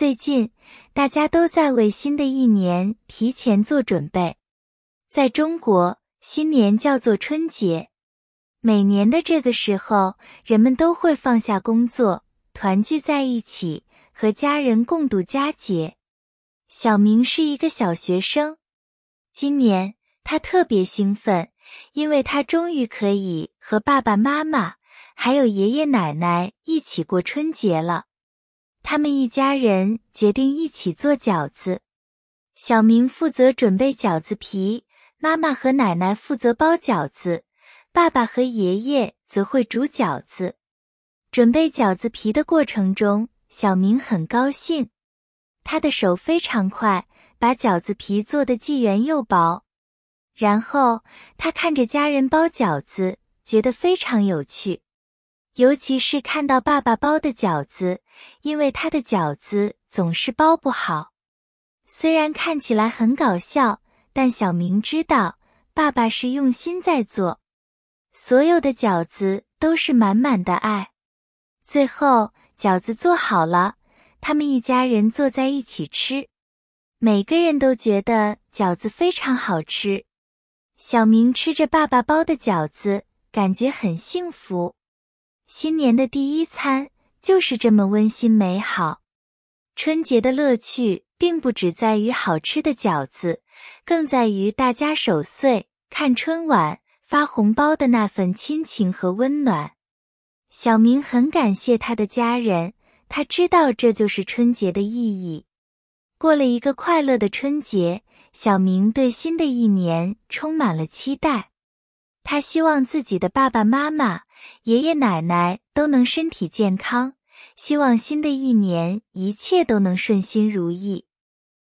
最近，大家都在为新的一年提前做准备。在中国，新年叫做春节。每年的这个时候，人们都会放下工作，团聚在一起，和家人共度佳节。小明是一个小学生，今年他特别兴奋，因为他终于可以和爸爸妈妈还有爷爷奶奶一起过春节了。他们一家人决定一起做饺子。小明负责准备饺子皮，妈妈和奶奶负责包饺子，爸爸和爷爷则会煮饺子。准备饺子皮的过程中，小明很高兴。他的手非常快，把饺子皮做得既圆又薄。然后他看着家人包饺子，觉得非常有趣。尤其是看到爸爸包的饺子，因为他的饺子总是包不好。虽然看起来很搞笑，但小明知道爸爸是用心在做。所有的饺子都是满满的爱。最后饺子做好了。他们一家人坐在一起吃，每个人都觉得饺子非常好吃。小明吃着爸爸包的饺子，感觉很幸福。新年的第一餐就是这么温馨美好。春节的乐趣并不只在于好吃的饺子，更在于大家守岁、看春晚、发红包的那份亲情和温暖。小明很感谢他的家人。他知道这就是春节的意义。过了一个快乐的春节，小明对新的一年充满了期待。他希望自己的爸爸妈妈、爷爷奶奶都能身体健康，希望新的一年一切都能顺心如意。